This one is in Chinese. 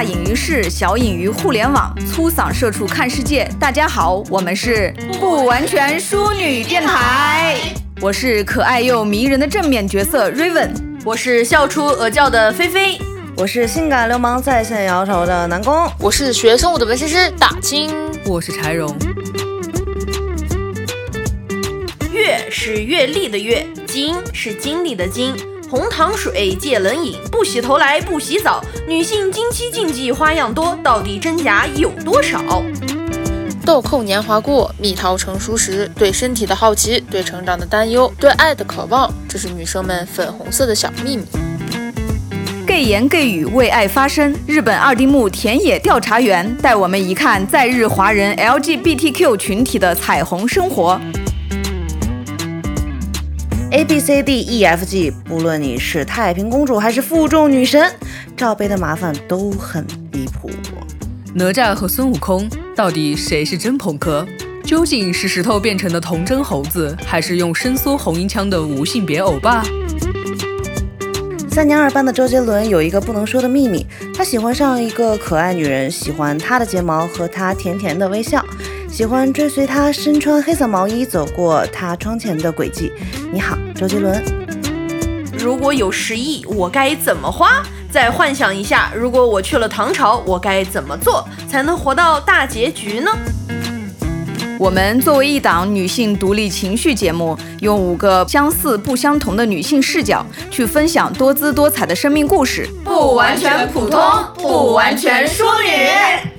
大隐于市，小隐于互联网，粗嗓社畜看世界。大家好，我们是不完全淑女电台。我是可爱又迷人的正面角色 Raven，我是笑出鹅叫的菲菲，我是性感流氓在线摇头的南宫，我是学生物的纹身师大清，我是柴荣。月是阅历的月，经是经历的经。红糖水借冷饮，不洗头来不洗澡。女性经期禁忌花样多，到底真假有多少？豆蔻年华过，蜜桃成熟时。对身体的好奇，对成长的担忧，对爱的渴望，这是女生们粉红色的小秘密。gay 言 gay 语为爱发声。日本二丁目田野调查员带我们一看在日华人 LGBTQ 群体的彩虹生活。A B C D E F G，不论你是太平公主还是负重女神，罩杯的麻烦都很离谱。哪吒和孙悟空到底谁是真朋克？究竟是石头变成的童真猴子，还是用伸缩红缨枪的无性别欧巴？三年二班的周杰伦有一个不能说的秘密，他喜欢上一个可爱女人，喜欢她的睫毛和她甜甜的微笑。喜欢追随他身穿黑色毛衣走过他窗前的轨迹。你好，周杰伦。如果有十亿，我该怎么花？再幻想一下，如果我去了唐朝，我该怎么做才能活到大结局呢？我们作为一档女性独立情绪节目，用五个相似不相同的女性视角，去分享多姿多彩的生命故事。不完全普通，不完全淑女。